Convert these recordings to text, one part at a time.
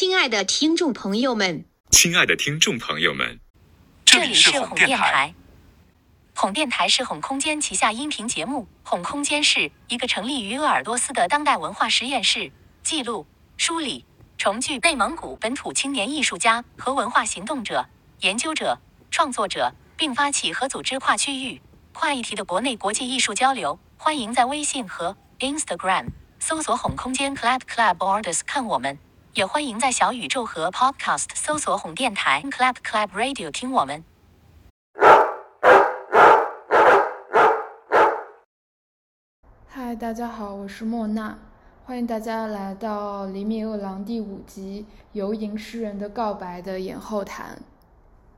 亲爱的听众朋友们，亲爱的听众朋友们，这里是哄电台。哄电台是哄空间旗下音频节目。哄空间是一个成立于鄂尔多斯的当代文化实验室，记录、梳理、重聚内蒙古本土青年艺术家和文化行动者、研究者、创作者，并发起和组织跨区域、跨议题的国内国际艺术交流。欢迎在微信和 Instagram 搜索“哄空间 Club Club Borders” 看我们，也欢迎在小宇宙和 Podcast 搜索“哄电台 Club Club Radio” 听我们。嗨，大家好，我是莫娜，欢迎大家来到《厘米饿狼》第五集《游吟诗人的告白》的演后谈。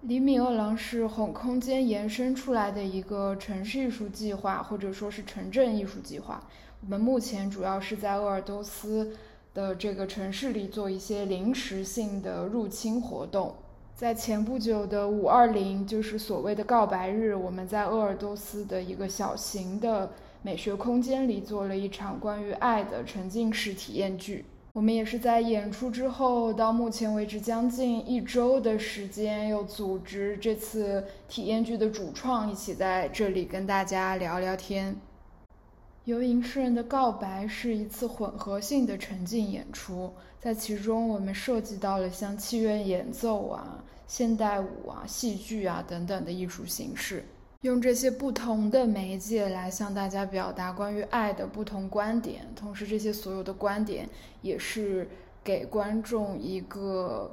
厘米饿狼是哄空间延伸出来的一个城市艺术计划，或者说是城镇艺术计划。我们目前主要是在鄂尔多斯的这个城市里做一些临时性的入侵活动。在前不久的五二零，就是所谓的告白日，我们在鄂尔多斯的一个小型的美学空间里做了一场关于爱的沉浸式体验剧。我们也是在演出之后，到目前为止将近一周的时间，又组织这次体验剧的主创一起在这里跟大家聊聊天。游吟诗人的告白是一次混合性的沉浸演出，在其中我们涉及到了像器乐演奏啊、现代舞啊、戏剧啊等等的艺术形式，用这些不同的媒介来向大家表达关于爱的不同观点，同时这些所有的观点也是给观众一个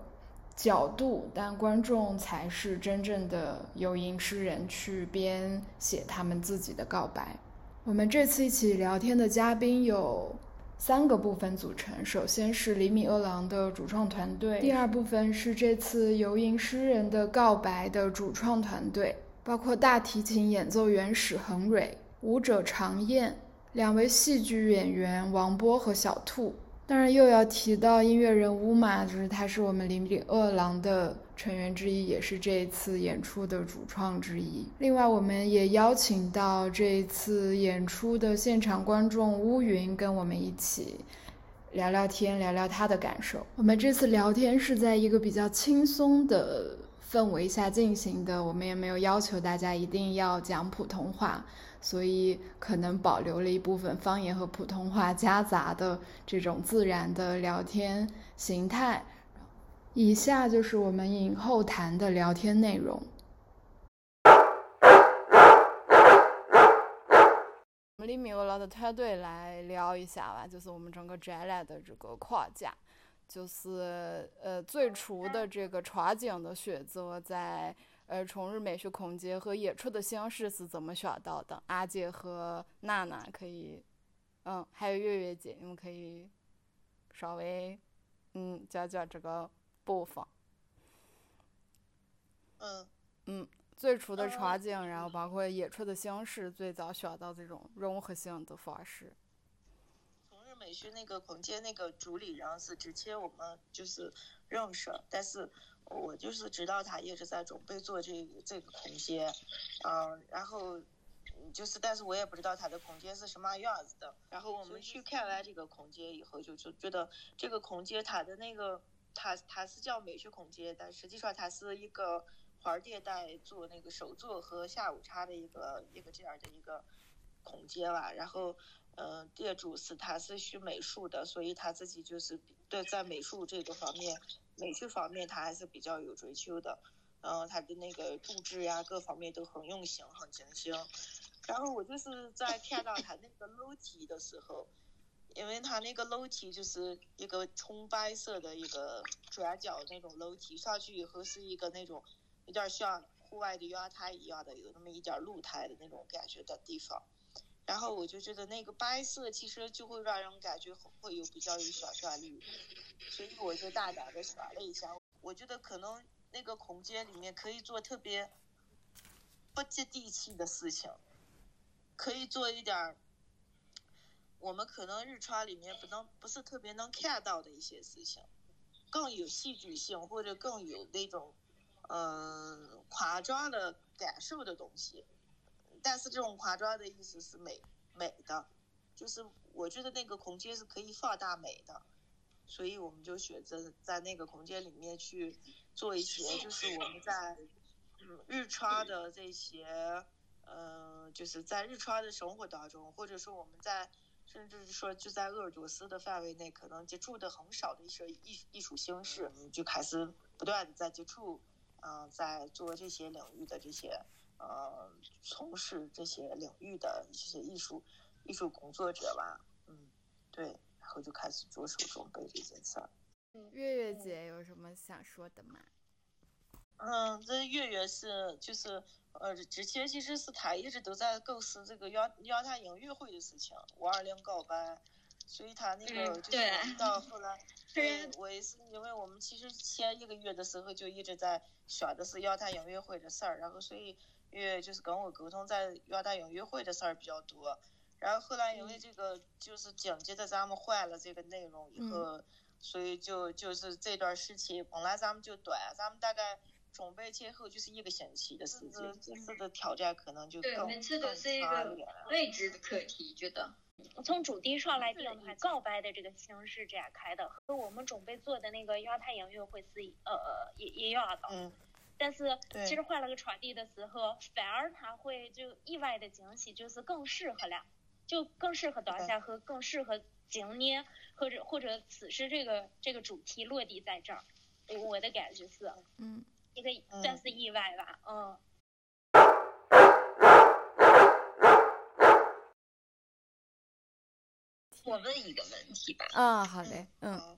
角度，但观众才是真正的游吟诗人去编写他们自己的告白。我们这次一起聊天的嘉宾有三个部分组成，首先是厘米饿狼的主创团队，第二部分是这次游吟诗人的告白的主创团队，包括大提琴演奏员史恒蕊、舞者常燕、两位戏剧演员王波和小兔。当然又要提到音乐人乌玛，就是他是我们厘米饿狼的成员之一，也是这一次演出的主创之一。另外，我们也邀请到这一次演出的现场观众乌云，跟我们一起聊聊天，聊聊他的感受。我们这次聊天是在一个比较轻松的氛围下进行的，我们也没有要求大家一定要讲普通话。所以可能保留了一部分方言和普通话夹杂的这种自然的聊天形态。以下就是我们影后谈的聊天内容。我们李米饿狼的团队来聊一下吧，就是我们整个展览的这个框架，就是呃最初的这个场景的选择在。呃，重日美学空间和演出的形式是怎么想到的？阿姐和娜娜可以，嗯，还有月月姐，你们可以稍微嗯讲讲这个部分。嗯嗯，最初的场景，然后包括演出的形式，最早想到这种融合性的方式。从日美学那个空间那个主理人是之前我们就是认识，但是。我就是知道他一直在准备做这这个空间，嗯，然后就是，但是我也不知道他的空间是什么样子的。然后我们去看完这个空间以后，就就觉得这个空间它的那个，它它是叫美学空间，但实际上它是一个花店带做那个手作和下午茶的一个一个这样的一个空间吧。然后，嗯，店主是他是学美术的，所以他自己就是对在美术这个方面。美学方面，他还是比较有追求的，然后他的那个布置呀，各方面都很用心、很精心。然后我就是在看到他那个楼梯的时候，因为它那个楼梯就是一个纯白色的一个转角那种楼梯，上去以后是一个那种有点像户外的阳台一样的，有那么一点露台的那种感觉的地方。然后我就觉得那个白色其实就会让人感觉会有比较有想象力，所以我就大胆的选了一下。我觉得可能那个空间里面可以做特别不接地气的事情，可以做一点我们可能日常里面不能不是特别能看到的一些事情，更有戏剧性或者更有那种嗯夸张的感受的东西。但是这种夸张的意思是美美的，就是我觉得那个空间是可以放大美的，所以我们就选择在那个空间里面去做一些，就是我们在日常的这些，嗯，就是在日常的生活当中，或者说我们在甚至是说就在鄂尔多斯的范围内，可能接触的很少的一些艺艺术形式，就开始不断的在接触，嗯，在做这些领域的这些。呃，从事这些领域的这些艺术艺术工作者吧，嗯，对，然后就开始着手准备这件事儿。月月姐有什么想说的吗？嗯，这月月是就是呃，之前其实是他一直都在构思这个邀邀他音乐会的事情，五二零告白，所以他那个就是到后来，对我也是因为我们其实前一个月的时候就一直在想的是邀他音乐会的事儿，然后所以。月月就是跟我沟通在邀他音乐会的事儿比较多，然后后来因为这个就是紧接着咱们换了这个内容以后，所以就就是这段时期本来咱们就短，咱们大概准备前后就是一个星期的时间，这次的挑战可能就对，每次都是一个未知的课题，觉得。从主题上来定，以告白的这个形式展开的，和我们准备做的那个亚太音乐会是呃呃一一样的。嗯。但是其实换了个场地的时候，反而他会就意外的惊喜，就是更适合了，就更适合当下和更适合今年或者或者此时这个这个主题落地在这儿，我的感觉是，嗯，一个算是意外吧，嗯。我问一个问题吧。啊，好嘞，嗯。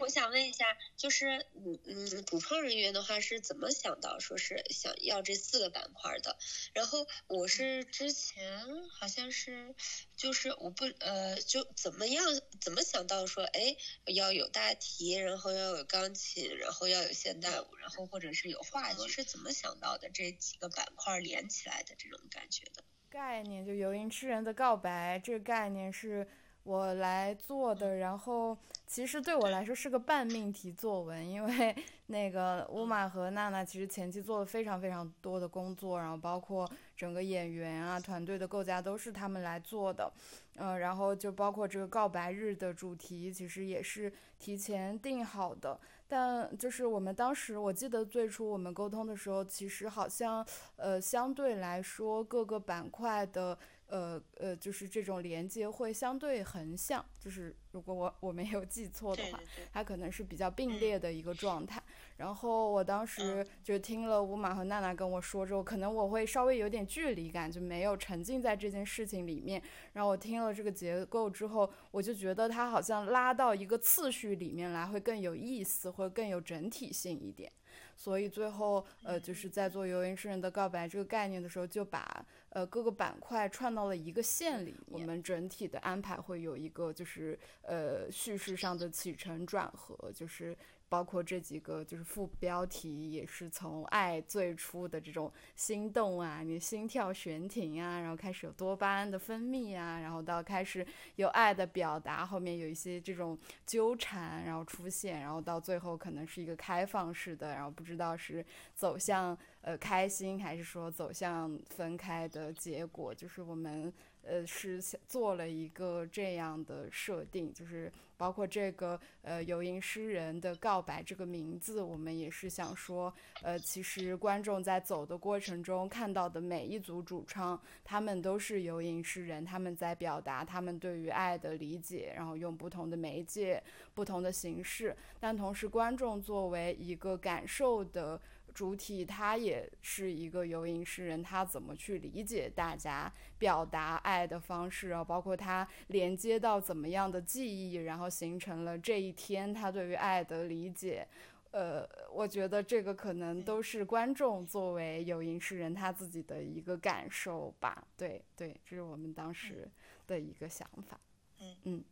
我想问一下，就是嗯嗯，主创人员的话是怎么想到说是想要这四个板块的？然后我是之前好像是，就是我不呃，就怎么样怎么想到说，哎，要有大提，然后要有钢琴，然后要有现代舞，然后或者是有话剧，是怎么想到的这几个板块连起来的这种感觉的？概念就游吟诗人的告白，这个概念是。我来做的，然后其实对我来说是个半命题作文，因为 那个乌玛和娜娜其实前期做了非常非常多的工作，然后包括整个演员啊团队的构架都是他们来做的，嗯，然后就包括这个告白日的主题其实也是提前定好的，但就是我们当时我记得最初我们沟通的时候，其实好像呃相对来说各个板块的。呃呃，就是这种连接会相对横向，就是如果我我没有记错的话，它可能是比较并列的一个状态。然后我当时就听了乌马和娜娜跟我说之后，可能我会稍微有点距离感，就没有沉浸在这件事情里面。然后我听了这个结构之后，我就觉得它好像拉到一个次序里面来会更有意思，会更有整体性一点。所以最后，呃，就是在做游吟诗人的告白这个概念的时候，就把呃各个板块串到了一个线里。我们整体的安排会有一个，就是呃叙事上的起承转合，就是。包括这几个就是副标题，也是从爱最初的这种心动啊，你心跳悬停啊，然后开始有多巴胺的分泌啊，然后到开始有爱的表达，后面有一些这种纠缠，然后出现，然后到最后可能是一个开放式的，然后不知道是走向呃开心还是说走向分开的结果，就是我们。呃，是做了一个这样的设定，就是包括这个呃游吟诗人的告白这个名字，我们也是想说，呃，其实观众在走的过程中看到的每一组主唱，他们都是游吟诗人，他们在表达他们对于爱的理解，然后用不同的媒介、不同的形式，但同时观众作为一个感受的。主体他也是一个游吟诗人，他怎么去理解大家表达爱的方式啊？包括他连接到怎么样的记忆，然后形成了这一天他对于爱的理解。呃，我觉得这个可能都是观众作为游吟诗人他自己的一个感受吧。对对，这是我们当时的一个想法。嗯嗯。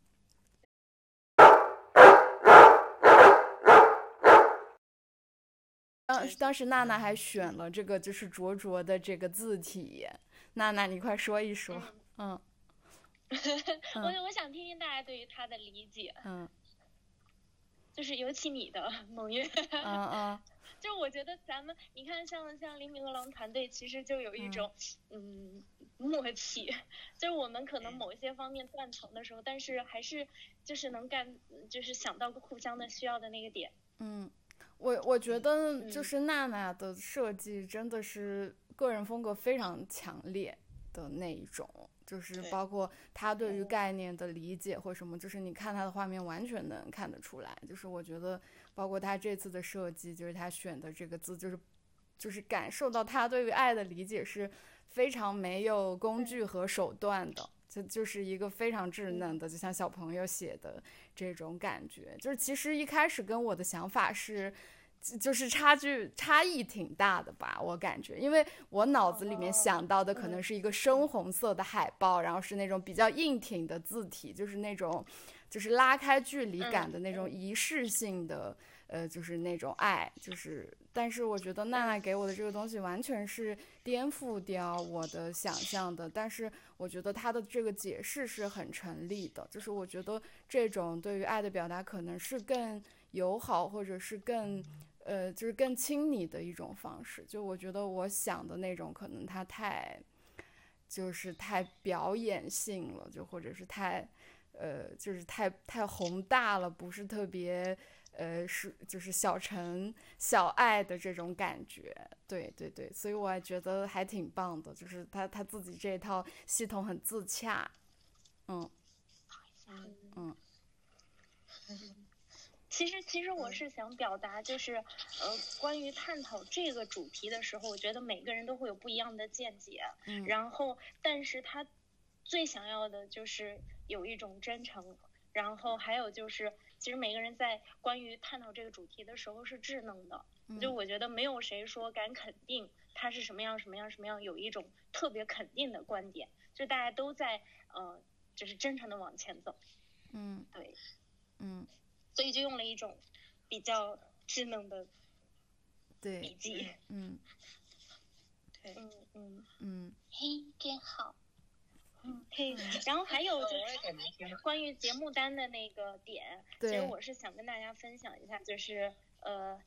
当当时娜娜还选了这个，就是灼灼的这个字体。娜娜，你快说一说。嗯。我我想听听大家对于他的理解。嗯。就是尤其你的蒙月。嗯嗯。就我觉得咱们，你看像像黎明和狼团队，其实就有一种嗯默契，就是我们可能某一些方面断层的时候，但是还是就是能干，就是想到互相的需要的那个点。嗯，我我觉得就是娜娜的设计真的是个人风格非常强烈的那一种。就是包括她对于概念的理解或什么，就是你看她的画面完全能看得出来。就是我觉得，包括她这次的设计，就是她选的这个字，就是就是感受到她对于爱的理解是非常没有工具和手段的，就就是一个非常稚嫩的，就像小朋友写的这种感觉。就是其实一开始跟我的想法是。就是差距差异挺大的吧，我感觉，因为我脑子里面想到的可能是一个深红色的海报，然后是那种比较硬挺的字体，就是那种，就是拉开距离感的那种仪式性的，呃，就是那种爱，就是，但是我觉得娜娜给我的这个东西完全是颠覆掉我的想象的，但是我觉得她的这个解释是很成立的，就是我觉得这种对于爱的表达可能是更友好，或者是更。呃，就是更亲你的一种方式。就我觉得，我想的那种，可能它太，就是太表演性了，就或者是太，呃，就是太太宏大了，不是特别，呃，是就是小城小爱的这种感觉。对对对，所以我还觉得还挺棒的，就是他他自己这套系统很自洽。嗯嗯。其实，其实我是想表达，就是，呃，关于探讨这个主题的时候，我觉得每个人都会有不一样的见解。嗯。然后，但是他最想要的就是有一种真诚。然后还有就是，其实每个人在关于探讨这个主题的时候是稚嫩的。就我觉得没有谁说敢肯定他是什么样什么样什么样，有一种特别肯定的观点。就大家都在，呃，就是真诚的往前走。嗯。对。嗯。所以就用了一种比较稚嫩的笔记，嗯，对，嗯嗯嗯，嘿，真好，嗯嘿，然后还有就是关于节目单的那个点，其实我是想跟大家分享一下，就是呃，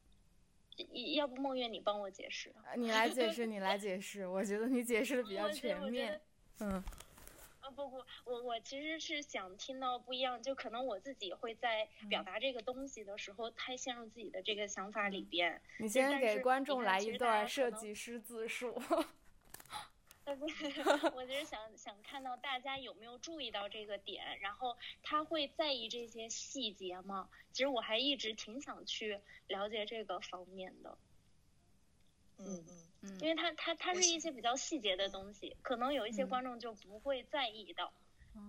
要不梦月你帮我解释，你来解释，你来解释，我觉得你解释的比较全面，嗯。啊不不，我我其实是想听到不一样，就可能我自己会在表达这个东西的时候，太陷入自己的这个想法里边。你先给观众来一段设计师自述。我就是想想看到大家有没有注意到这个点，然后他会在意这些细节吗？其实我还一直挺想去了解这个方面的。嗯嗯嗯。因为他他他是一些比较细节的东西，可能有一些观众就不会在意到，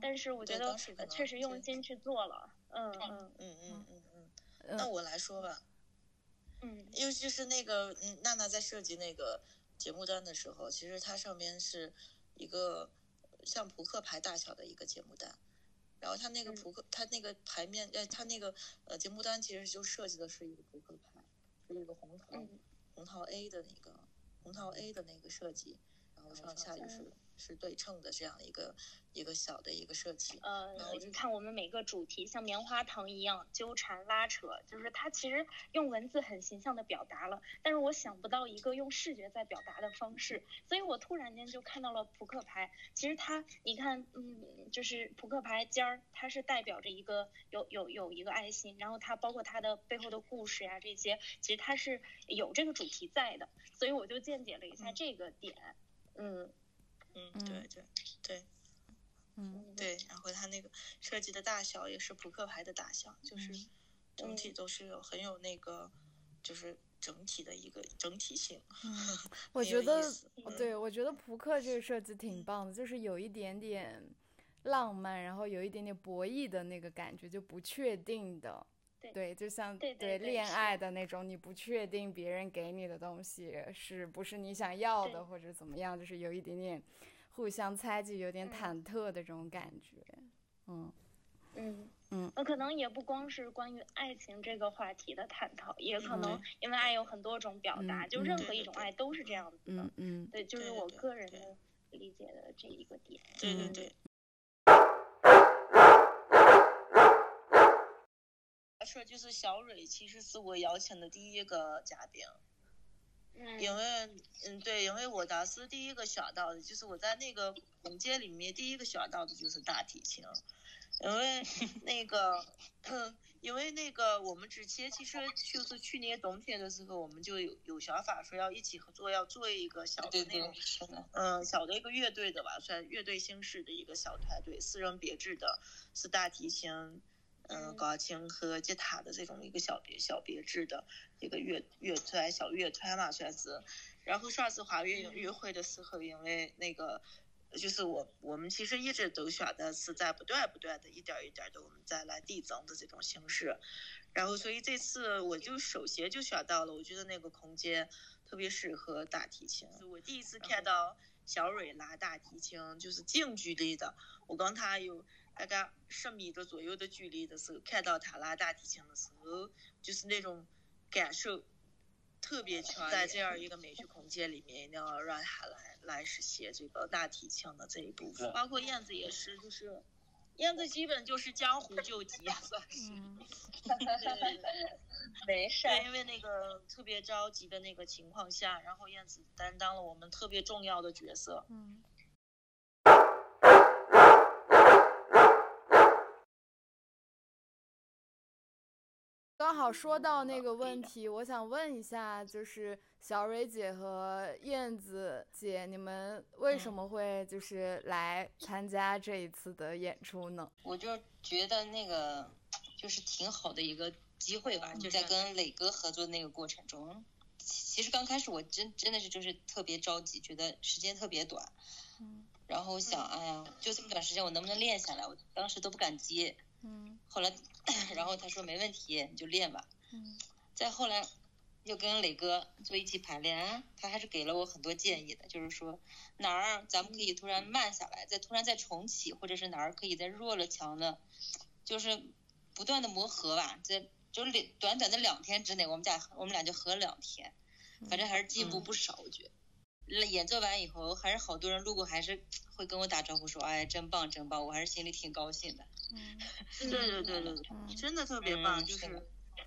但是我觉得确实用心去做了，嗯嗯嗯嗯嗯嗯。那我来说吧，嗯，尤其是那个嗯娜娜在设计那个节目单的时候，其实它上面是一个像扑克牌大小的一个节目单，然后它那个扑克它那个牌面呃它那个呃节目单其实就设计的是一个扑克牌，是一个红桃红桃 A 的那个。红桃 A 的那个设计，然后上下就是是对称的这样一个一个小的一个设计。呃，你看我们每个主题像棉花糖一样纠缠拉扯，就是它其实用文字很形象的表达了，但是我想不到一个用视觉在表达的方式，所以我突然间就看到了扑克牌。其实它，你看，嗯，就是扑克牌尖儿，它是代表着一个有有有一个爱心，然后它包括它的背后的故事呀这些，其实它是有这个主题在的，所以我就见解了一下这个点，嗯。嗯。嗯，对对对，嗯。对，然后它那个设计的大小也是扑克牌的大小，就是。整体都是有很有那个，就是整体的一个整体性。我觉得，对我觉得扑克这个设计挺棒的，就是有一点点浪漫，然后有一点点博弈的那个感觉，就不确定的。对，就像对恋爱的那种，你不确定别人给你的东西是不是你想要的，或者怎么样，就是有一点点互相猜忌，有点忐忑的这种感觉。嗯嗯嗯，那可能也不光是关于爱情这个话题的探讨，也可能因为爱有很多种表达，就任何一种爱都是这样子的。嗯嗯，对，就是我个人的理解的这一个点。对对对。说就是小蕊，其实是我邀请的第一个嘉宾。因为嗯对，因为我当时第一个想到的就是我在那个空间里面第一个想到的就是大提琴，因为 那个。因为那个，我们之前其实就是去年冬天的时候，我们就有有想法说要一起合作，要做一个小的那种，嗯，小的一个乐队的吧，算乐队形式的一个小团队，私人编制的，是大提琴、嗯，钢琴和吉他的这种一个小别小别致的一个乐乐团小乐团嘛，算是。然后上次华乐音乐会的时候，因为那个。就是我，我们其实一直都选的是在不断不断的一点一点的我们再来递增的这种形式，然后所以这次我就首先就选到了，我觉得那个空间特别适合大提琴。我第一次看到小蕊拉大提琴，就是近距离的，我跟他有大概十米的左右的距离的时候，看到他拉大提琴的时候，就是那种感受。特别强，在这样一个美术空间里面，一定要让他来来实现这个大提琴的这一部分。包括燕子也是，就是燕子基本就是江湖救急，算是。没事。对，因为那个特别着急的那个情况下，然后燕子担当了我们特别重要的角色。嗯。刚好说到那个问题，我想问一下，就是小蕊姐和燕子姐，你们为什么会就是来参加这一次的演出呢？我就觉得那个就是挺好的一个机会吧，就在跟磊哥合作的那个过程中，其实刚开始我真真的是就是特别着急，觉得时间特别短，嗯，然后想，哎呀，就这么短时间，我能不能练下来？我当时都不敢接。嗯，后来，然后他说没问题，你就练吧。嗯，再后来，又跟磊哥就一起排练，他还是给了我很多建议的，就是说哪儿咱们可以突然慢下来，再突然再重启，或者是哪儿可以再弱了强的，就是不断的磨合吧。这就是两短短的两天之内，我们俩我们俩就合了两天，反正还是进步不少，我觉得。演奏完以后，还是好多人路过，还是会跟我打招呼说：“哎，真棒，真棒！”我还是心里挺高兴的。嗯，对对对对 对，真的特别棒，就是，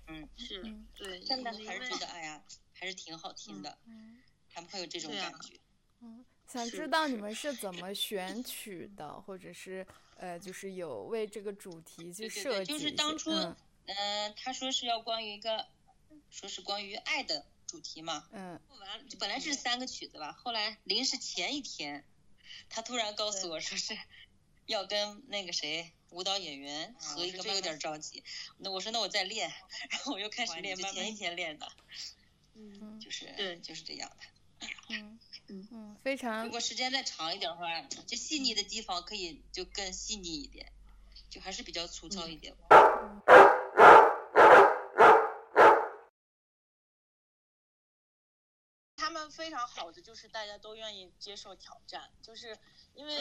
嗯，是，对，真的还是觉得，哎呀，还是挺好听的。嗯，他们会有这种感觉。嗯，想知道你们是怎么选曲的，或者是呃，就是有为这个主题去设计？就是当初，嗯，他说是要关于一个，说是关于爱的。主题嘛，嗯，完本来是三个曲子吧，后来临时前一天，他突然告诉我说是要跟那个谁舞蹈演员合一个，有点着急。那我说那我再练，然后我又开始练，就前。一天练的，嗯，就是对，就是这样的。嗯 嗯嗯，非常。如果时间再长一点的话，就细腻的地方可以就更细腻一点，就还是比较粗糙一点。他们非常好的就是大家都愿意接受挑战，就是因为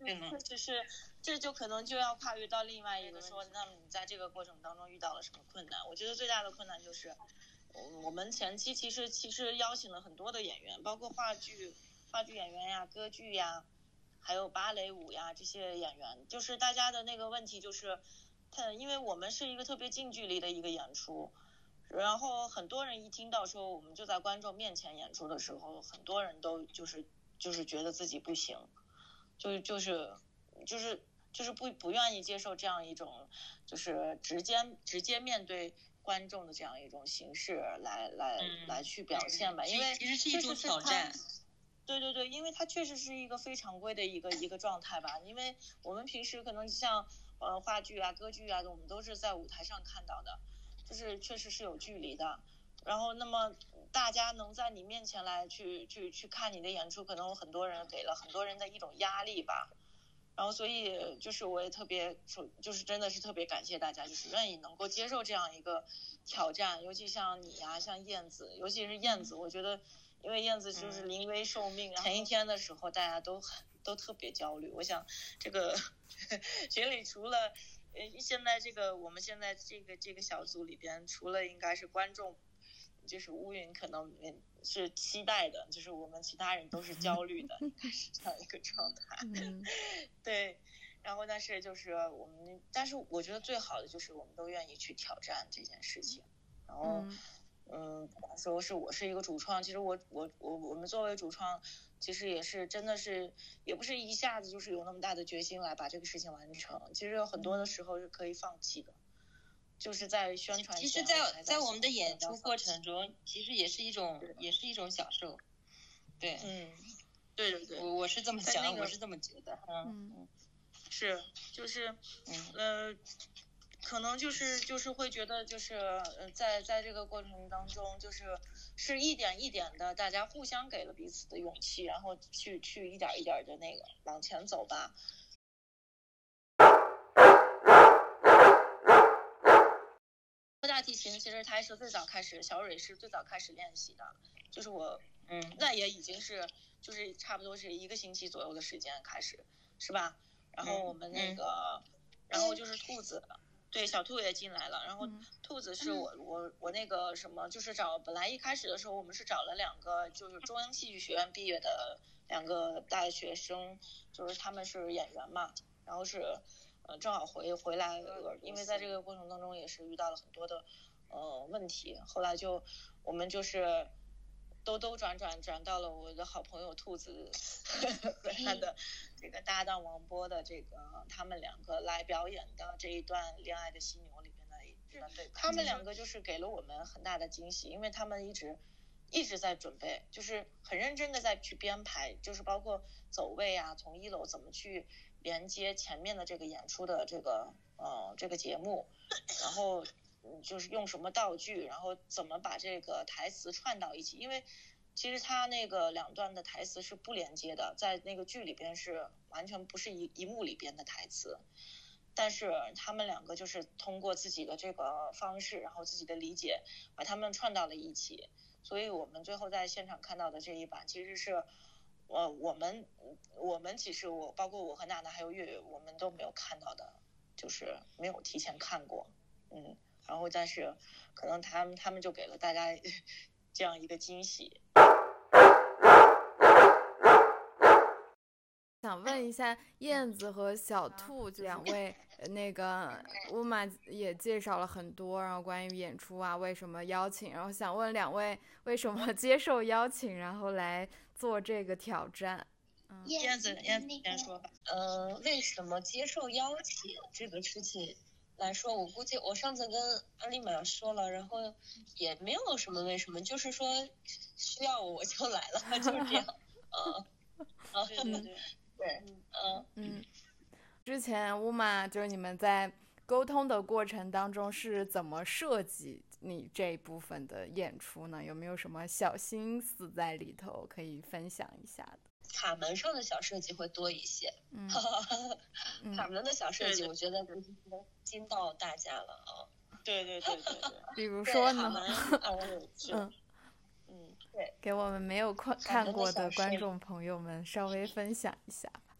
因为确实是，这就可能就要跨越到另外一个说，那么你在这个过程当中遇到了什么困难？我觉得最大的困难就是，我们前期其实其实邀请了很多的演员，包括话剧话剧演员呀、歌剧呀，还有芭蕾舞呀这些演员，就是大家的那个问题就是，他因为我们是一个特别近距离的一个演出。然后很多人一听到说我们就在观众面前演出的时候，很多人都就是就是觉得自己不行，就就是就是就是不不愿意接受这样一种就是直接直接面对观众的这样一种形式来来来去表现吧，因为其实是一种挑战。对对对，因为它确实是一个非常规的一个一个状态吧，因为我们平时可能像呃话剧啊、歌剧啊，我们都是在舞台上看到的。就是确实是有距离的，然后那么大家能在你面前来去去去看你的演出，可能很多人给了很多人的一种压力吧，然后所以就是我也特别说，就是真的是特别感谢大家，就是愿意能够接受这样一个挑战，尤其像你呀，像燕子，尤其是燕子，我觉得因为燕子就是临危受命，前一天的时候大家都很都特别焦虑，我想这个 群里除了。呃，现在这个我们现在这个这个小组里边，除了应该是观众，就是乌云可能是期待的，就是我们其他人都是焦虑的，应该是这样一个状态。对，然后但是就是我们，但是我觉得最好的就是我们都愿意去挑战这件事情，然后嗯，说是我是一个主创，其实我我我我们作为主创，其实也是真的是也不是一下子就是有那么大的决心来把这个事情完成，其实有很多的时候是可以放弃的，就是在宣传。其实，在在我们的演出过程中，其实也是一种也是一种享受，对，嗯，对对对，我我是这么想，我是这么觉得，嗯嗯，是就是嗯呃。可能就是就是会觉得就是呃在在这个过程当中就是是一点一点的大家互相给了彼此的勇气，然后去去一点一点的那个往前走吧。大提琴其实它是最早开始，小蕊是最早开始练习的，就是我嗯那也已经是就是差不多是一个星期左右的时间开始是吧？然后我们那个然后就是兔子。对，小兔也进来了，然后兔子是我我我那个什么，就是找本来一开始的时候我们是找了两个，就是中央戏剧学院毕业的两个大学生，就是他们是演员嘛，然后是呃正好回回来，因为在这个过程当中也是遇到了很多的呃问题，后来就我们就是兜兜转转转到了我的好朋友兔子 和他的。这个搭档王波的这个他们两个来表演的这一段《恋爱的犀牛》里面的一段对他们两个就是给了我们很大的惊喜，因为他们一直一直在准备，就是很认真的在去编排，就是包括走位啊，从一楼怎么去连接前面的这个演出的这个呃这个节目，然后就是用什么道具，然后怎么把这个台词串到一起，因为。其实他那个两段的台词是不连接的，在那个剧里边是完全不是一一幕里边的台词，但是他们两个就是通过自己的这个方式，然后自己的理解，把他们串到了一起。所以我们最后在现场看到的这一版，其实是，呃，我们我们其实我包括我和娜娜还有月月，我们都没有看到的，就是没有提前看过，嗯，然后但是可能他们他们就给了大家 这样一个惊喜。想问一下燕子和小兔两位，那个乌玛也介绍了很多，然后关于演出啊，为什么邀请，然后想问两位为什么接受邀请，然后来做这个挑战？燕子，燕子先说吧。呃，为什么接受邀请这个事情来说，我估计我上次跟阿丽玛说了，然后也没有什么为什么，就是说需要我我就来了，就是这样。嗯，对对对。对，嗯嗯，之前乌玛就是你们在沟通的过程当中是怎么设计你这一部分的演出呢？有没有什么小心思在里头可以分享一下的？卡门上的小设计会多一些，嗯，卡门的小设计我觉得能惊到大家了啊！对对对对对，比如说呢？嗯嗯。对，给我们没有看看过的观众朋友们稍微分享一下吧。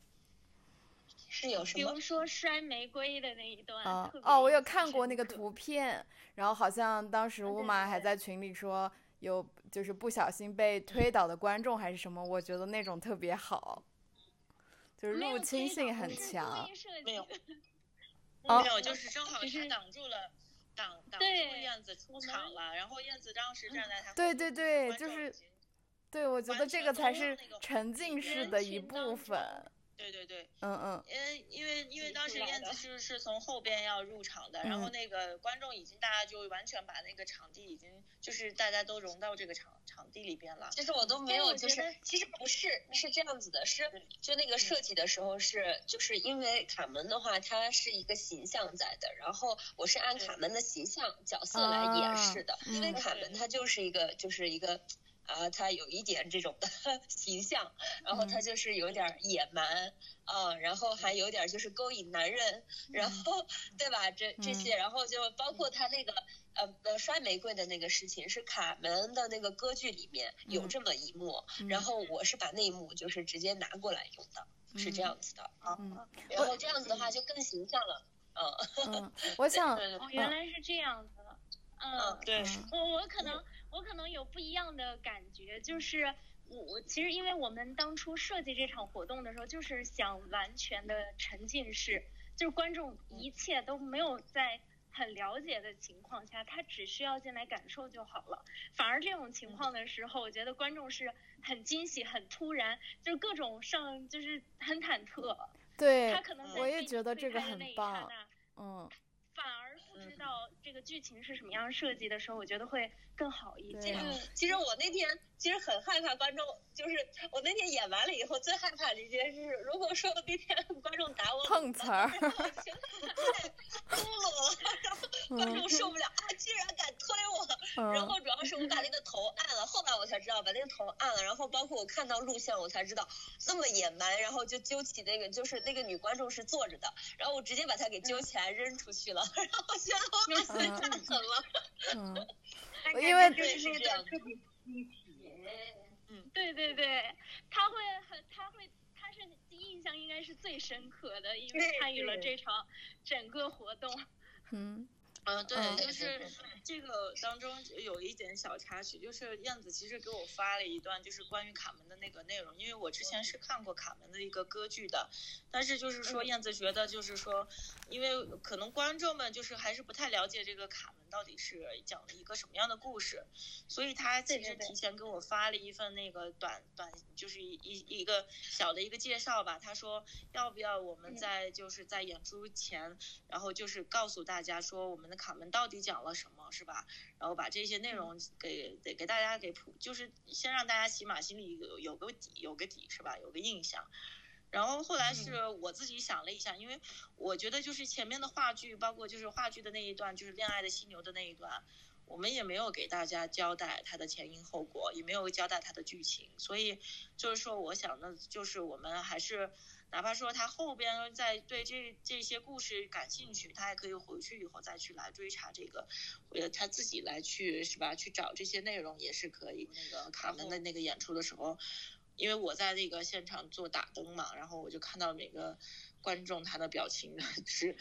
是有什么？比如说摔玫瑰的那一段。哦哦，我有看过那个图片，然后好像当时乌玛还在群里说有就是不小心被推倒的观众还是什么，我觉得那种特别好，就是入侵性很强。没有，没有，就是正好是挡住了。挡挡住燕子出场了，然后燕子当时站在他对对对，就是，对我觉得这个才是沉浸式的一部分。对对对，嗯嗯，因为因为因为当时燕子是是从后边要入场的，然后那个观众已经大家就完全把那个场地已经就是大家都融到这个场场地里边了。其实我都没有，就是其实不是是这样子的，是就那个设计的时候是就是因为卡门的话，它是一个形象在的，然后我是按卡门的形象角色来演示的，因为卡门它就是一个就是一个。啊，他有一点这种的 形象，然后他就是有点野蛮啊，然后还有点就是勾引男人，然后对吧？这这些，然后就包括他那个呃呃摔玫瑰的那个事情，是卡门的那个歌剧里面有这么一幕，然后我是把那一幕就是直接拿过来用的，是这样子的。啊，然后这样子的话就更形象了，嗯，我想 哦，原来是这样子，嗯，对，我我可能。我可能有不一样的感觉，就是我我其实因为我们当初设计这场活动的时候，就是想完全的沉浸式，就是观众一切都没有在很了解的情况下，他只需要进来感受就好了。反而这种情况的时候，我觉得观众是很惊喜、很突然，就是各种上就是很忐忑。对，他可能我也觉得这个很棒。嗯。反而不知道这个剧情是什么样设计的时候，我觉得会更好一些。其实我那天其实很害怕观众，就是我那天演完了以后最害怕的一件事，如果说那天 观众打我碰瓷儿，对，秃噜了，然后观众受不了啊，居然敢推我，然后主要是我把那个头按了，后来我才知道把那个头按了，然后包括我看到录像我才知道那么野蛮，然后就揪起那个就是那个女观众是坐着的，然后我直接把她给揪起来扔出去了。然后觉得我死太狠了，嗯，因为是这样，嗯，对对对，他会很，他会，他是印象应该是最深刻的，因为参与了这场整个活动，嗯。嗯，对，就是这个当中有一点小插曲，就是燕子其实给我发了一段就是关于卡门的那个内容，因为我之前是看过卡门的一个歌剧的，但是就是说燕子觉得就是说，因为可能观众们就是还是不太了解这个卡门到底是讲了一个什么样的故事，所以他其实提前给我发了一份那个短短，就是一一一个小的一个介绍吧，他说要不要我们在就是在演出前，然后就是告诉大家说我们的。卡门到底讲了什么，是吧？然后把这些内容给给给大家给普，就是先让大家起码心里有有个底，有个底，是吧？有个印象。然后后来是我自己想了一下，因为我觉得就是前面的话剧，包括就是话剧的那一段，就是恋爱的犀牛的那一段，我们也没有给大家交代它的前因后果，也没有交代它的剧情，所以就是说，我想的就是我们还是。哪怕说他后边在对这这些故事感兴趣，他也可以回去以后再去来追查这个，呃，他自己来去是吧？去找这些内容也是可以。那个卡门的那个演出的时候，因为我在那个现场做打灯嘛，然后我就看到每个观众他的表情 是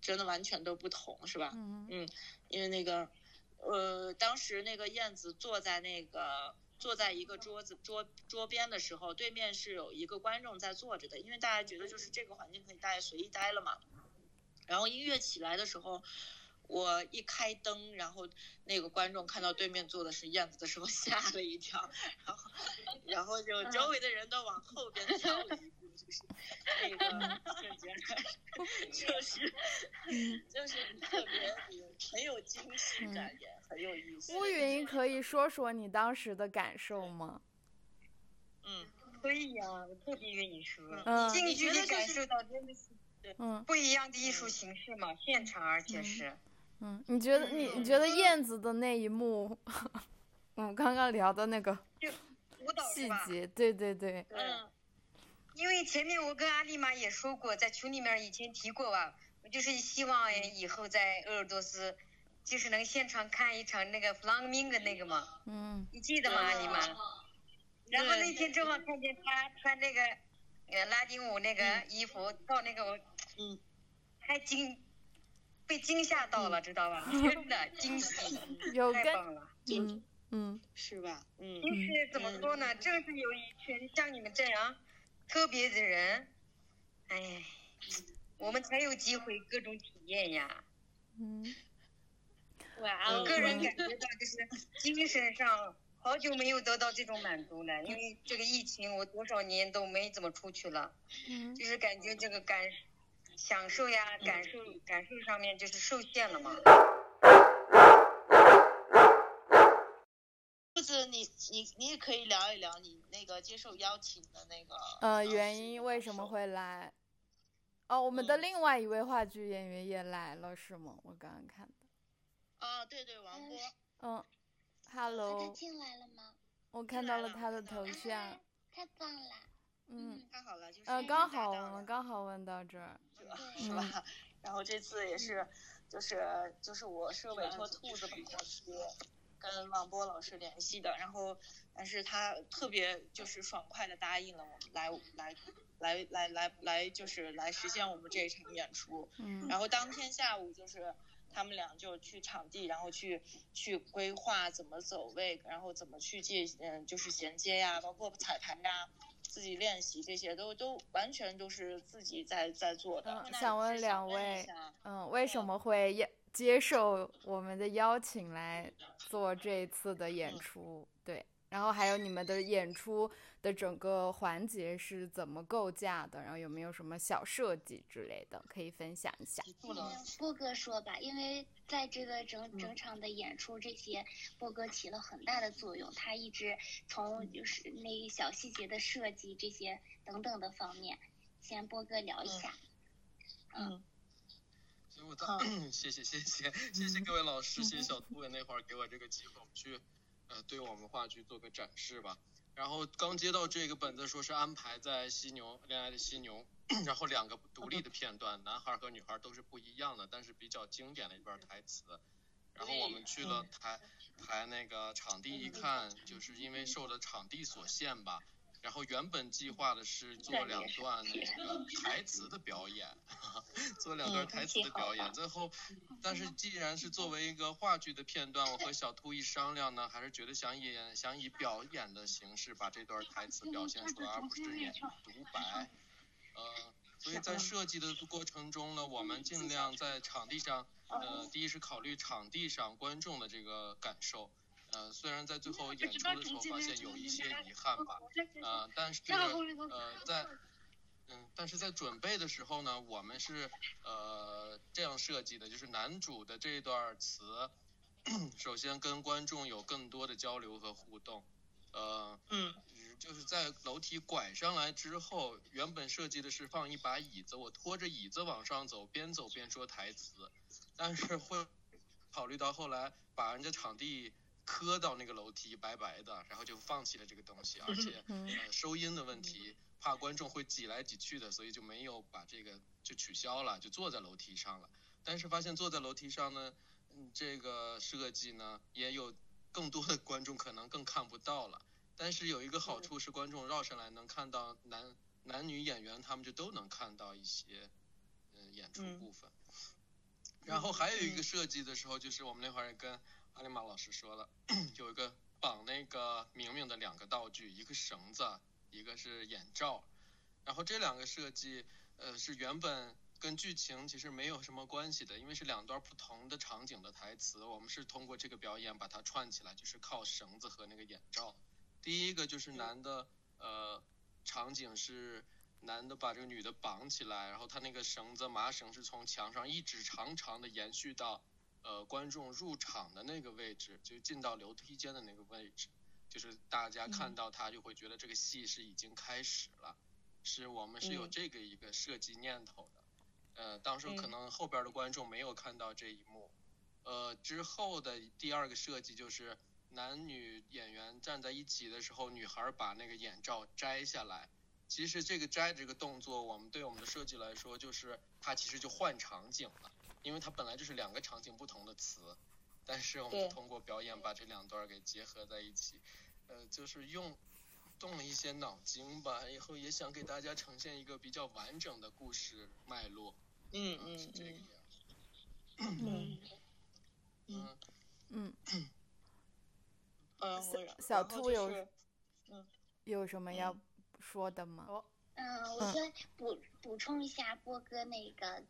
真的完全都不同，是吧？嗯嗯，因为那个呃，当时那个燕子坐在那个。坐在一个桌子桌桌边的时候，对面是有一个观众在坐着的，因为大家觉得就是这个环境可以大家随意待了嘛。然后音乐起来的时候，我一开灯，然后那个观众看到对面坐的是燕子的时候 吓了一跳，然后然后就周围的人都往后边跳了一步，就是那个瞬间，就是 就是特别很有惊喜感也。很有意思。乌云可以说说你当时的感受吗？嗯，可以呀，我特别愿意说。嗯，近距离感受到真的是嗯不一样的艺术形式嘛，现场而且是。嗯，你觉得你你觉得燕子的那一幕，我们刚刚聊的那个细节，对对对。嗯。因为前面我跟阿丽玛也说过，在群里面以前提过吧，我就是希望以后在鄂尔多斯。就是能现场看一场那个弗朗明的那个嘛，嗯，你记得吗，阿丽玛？然后那天正好看见他穿那个呃拉丁舞那个衣服到那个，嗯，还惊被惊吓到了，知道吧？真的惊喜，太棒了，嗯嗯，是吧？嗯，就是怎么说呢？正是有一群像你们这样特别的人，哎，我们才有机会各种体验呀，嗯。我个人感觉到就是精神上好久没有得到这种满足了，因为这个疫情，我多少年都没怎么出去了，就是感觉这个感享受呀、感受感受上面就是受限了嘛。兔子，你你你也可以聊一聊你那个接受邀请的那个呃原因为什么会来？哦，我们的另外一位话剧演员也来了是吗？我刚刚看。啊，对对，王波，嗯，Hello，他进来了吗？我看到了他的头像，太棒了，嗯，太好了，就是呃，刚好我们刚好问到这儿，是吧？然后这次也是，就是就是我是委托兔子帮我去跟王波老师联系的，然后但是他特别就是爽快的答应了我们来来来来来来就是来实现我们这一场演出，嗯，然后当天下午就是。他们俩就去场地，然后去去规划怎么走位，然后怎么去接，嗯，就是衔接呀，包括彩排呀，自己练习这些都都完全都是自己在在做的。想问两位，嗯，为什么会接受我们的邀请来做这次的演出。对。然后还有你们的演出的整个环节是怎么构架的？然后有没有什么小设计之类的可以分享一下？波哥说吧，因为在这个整整场的演出，这些波哥起了很大的作用。他一直从就是那个小细节的设计这些等等的方面，先波哥聊一下。嗯。所以我 谢谢谢谢谢谢各位老师，谢谢小兔那会儿给我这个机会，我们去。呃，对我们话剧做个展示吧。然后刚接到这个本子，说是安排在犀牛恋爱的犀牛，然后两个独立的片段，男孩和女孩都是不一样的，但是比较经典的一段台词。然后我们去了台台那个场地一看，就是因为受了场地所限吧。然后原本计划的是做两段那个台词的表演，做两段台词的表演。最后，但是既然是作为一个话剧的片段，我和小兔一商量呢，还是觉得想演想以表演的形式把这段台词表现出来，而不是演独白。呃，所以在设计的过程中呢，我们尽量在场地上，呃，第一是考虑场地上观众的这个感受。呃，虽然在最后演出的时候发现有一些遗憾吧，呃，但是呃在嗯，但是在准备的时候呢，我们是呃这样设计的，就是男主的这段词，首先跟观众有更多的交流和互动，呃，嗯，就是在楼梯拐上来之后，原本设计的是放一把椅子，我拖着椅子往上走，边走边说台词，但是会考虑到后来把人家场地。磕到那个楼梯白白的，然后就放弃了这个东西，而且呃收音的问题，怕观众会挤来挤去的，所以就没有把这个就取消了，就坐在楼梯上了。但是发现坐在楼梯上呢，嗯，这个设计呢也有更多的观众可能更看不到了。但是有一个好处是观众绕上来能看到男男女演员，他们就都能看到一些嗯演出部分。然后还有一个设计的时候，就是我们那会儿跟。阿里玛老师说了，有一个绑那个明明的两个道具，一个绳子，一个是眼罩。然后这两个设计，呃，是原本跟剧情其实没有什么关系的，因为是两段不同的场景的台词。我们是通过这个表演把它串起来，就是靠绳子和那个眼罩。第一个就是男的，呃，场景是男的把这个女的绑起来，然后他那个绳子麻绳是从墙上一直长长的延续到。呃，观众入场的那个位置，就进到楼梯间的那个位置，就是大家看到他就会觉得这个戏是已经开始了，是我们是有这个一个设计念头的。呃，当时可能后边的观众没有看到这一幕。呃，之后的第二个设计就是男女演员站在一起的时候，女孩把那个眼罩摘下来。其实这个摘这个动作，我们对我们的设计来说，就是它其实就换场景了。因为它本来就是两个场景不同的词，但是我们通过表演把这两段给结合在一起，呃，就是用动了一些脑筋吧，以后也想给大家呈现一个比较完整的故事脉络。嗯嗯嗯。嗯嗯嗯。嗯，小小兔有嗯有什么要说的吗？嗯，我先补补充一下波哥那个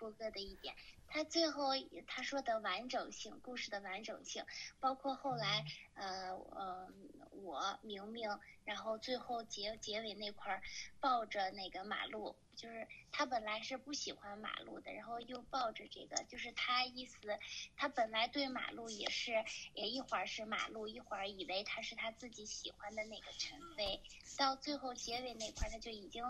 波哥的一点，他最后他说的完整性，故事的完整性，包括后来呃呃我明明，然后最后结结尾那块儿抱着那个马路。就是他本来是不喜欢马路的，然后又抱着这个，就是他意思，他本来对马路也是，也一会儿是马路，一会儿以为他是他自己喜欢的那个陈飞，到最后结尾那块他就已经，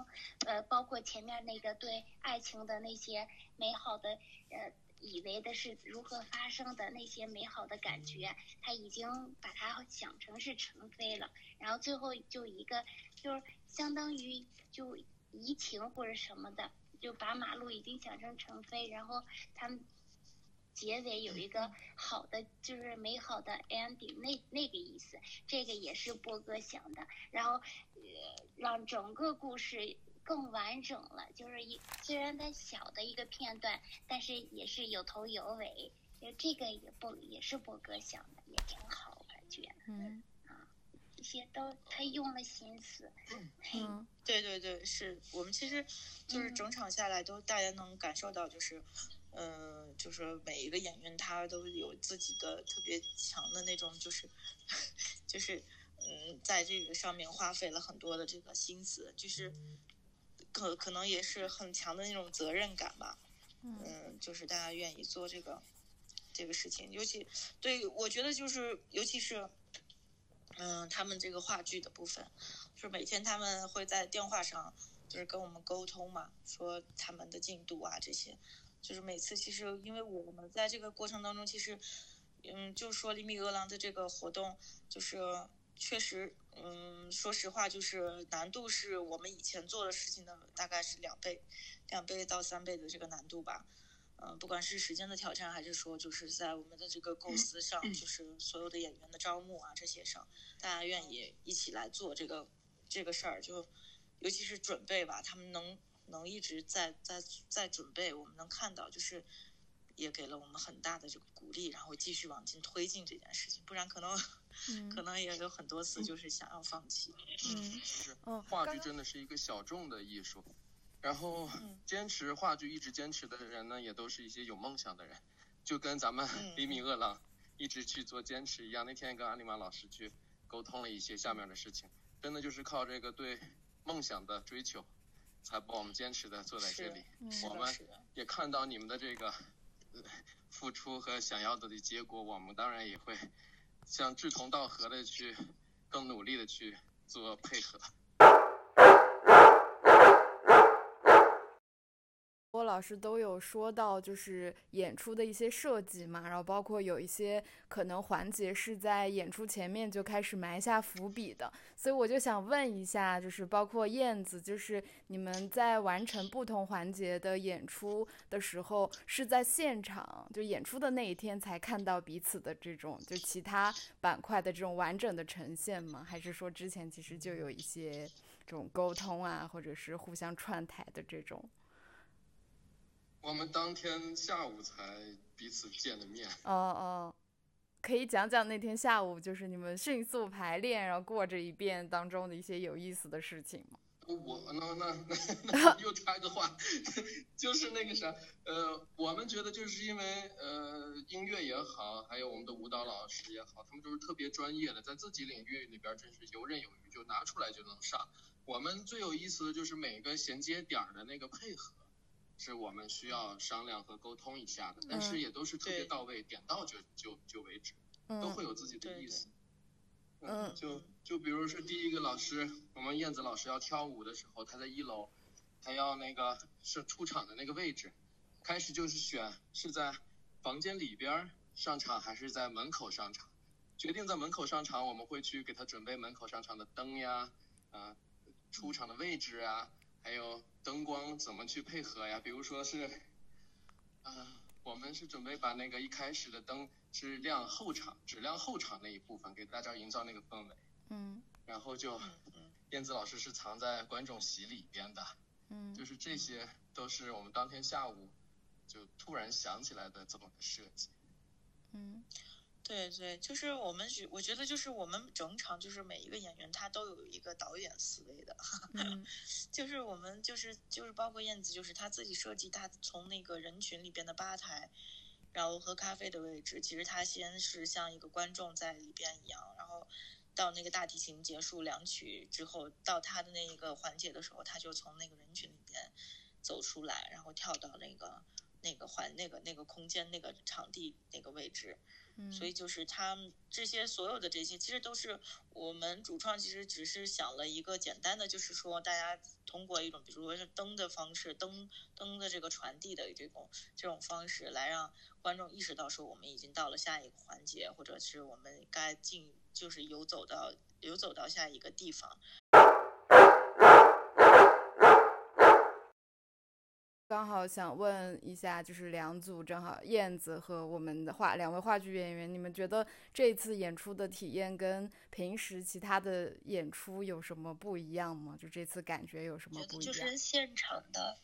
呃，包括前面那个对爱情的那些美好的，呃，以为的是如何发生的那些美好的感觉，他已经把它想成是陈飞了，然后最后就一个，就是相当于就。移情或者什么的，就把马路已经想成成飞，然后他们结尾有一个好的，就是美好的 ending，那那个意思，这个也是波哥想的，然后呃让整个故事更完整了，就是一虽然它小的一个片段，但是也是有头有尾，就这个也不也是波哥想的，也挺好，感觉嗯。这些都他用了心思，嗯，对对对，是我们其实就是整场下来都大家能感受到，就是嗯，就是每一个演员他都有自己的特别强的那种，就是 就是嗯，在这个上面花费了很多的这个心思，就是可可能也是很强的那种责任感吧。嗯，就是大家愿意做这个这个事情，尤其对我觉得就是尤其是嗯，他们这个话剧的部分，就是每天他们会在电话上就是跟我们沟通嘛，说他们的进度啊这些。就是每次其实，因为我们在这个过程当中，其实，嗯，就说厘米饿狼的这个活动，就是确实，嗯，说实话，就是难度是我们以前做的事情的大概是两倍，两倍到三倍的这个难度吧。嗯，不管是时间的挑战，还是说就是在我们的这个构思上，就是所有的演员的招募啊这些上，大家愿意一起来做这个这个事儿，就尤其是准备吧，他们能。能一直在在在准备，我们能看到，就是也给了我们很大的这个鼓励，然后继续往进推进这件事情，不然可能可能也有很多次就是想要放弃。嗯，是，话剧真的是一个小众的艺术，然后坚持话剧一直坚持的人呢，也都是一些有梦想的人，就跟咱们厘米饿狼一直去做坚持一样。那天跟阿里玛老师去沟通了一些下面的事情，真的就是靠这个对梦想的追求。才把我们坚持的坐在这里，我们也看到你们的这个付出和想要的的结果，我们当然也会像志同道合的去更努力的去做配合。郭老师都有说到，就是演出的一些设计嘛，然后包括有一些可能环节是在演出前面就开始埋下伏笔的，所以我就想问一下，就是包括燕子，就是你们在完成不同环节的演出的时候，是在现场就演出的那一天才看到彼此的这种就其他板块的这种完整的呈现吗？还是说之前其实就有一些这种沟通啊，或者是互相串台的这种？我们当天下午才彼此见的面。哦哦，可以讲讲那天下午就是你们迅速排练，然后过这一遍当中的一些有意思的事情吗？我那那那 又插个话，就是那个啥，呃，我们觉得就是因为呃音乐也好，还有我们的舞蹈老师也好，他们都是特别专业的，在自己领域里边真是游刃有余，就拿出来就能上。我们最有意思的就是每个衔接点的那个配合。是我们需要商量和沟通一下的，但是也都是特别到位，点到就就就为止，都会有自己的意思。嗯，就就比如说第一个老师，我们燕子老师要跳舞的时候，他在一楼，他要那个是出场的那个位置，开始就是选是在房间里边上场还是在门口上场，决定在门口上场，我们会去给他准备门口上场的灯呀，啊，出场的位置啊。还有灯光怎么去配合呀？比如说是，啊，我们是准备把那个一开始的灯是亮后场，只亮后场那一部分，给大家营造那个氛围。嗯。然后就，燕子老师是藏在观众席里边的。嗯。就是这些都是我们当天下午就突然想起来的这么个设计。嗯。对对，就是我们觉，我觉得就是我们整场就是每一个演员他都有一个导演思维的，就是我们就是就是包括燕子，就是他自己设计他从那个人群里边的吧台，然后喝咖啡的位置，其实他先是像一个观众在里边一样，然后到那个大提琴结束两曲之后，到他的那一个环节的时候，他就从那个人群里边走出来，然后跳到那个那个环那个那个空间那个场地那个位置。所以就是他们这些所有的这些，其实都是我们主创其实只是想了一个简单的，就是说大家通过一种比如说是灯的方式，灯灯的这个传递的这种这种方式来让观众意识到说我们已经到了下一个环节，或者是我们该进就是游走到游走到下一个地方。刚好想问一下，就是两组正好燕子和我们的话两位话剧演员，你们觉得这次演出的体验跟平时其他的演出有什么不一样吗？就这次感觉有什么不一样？就是现场的。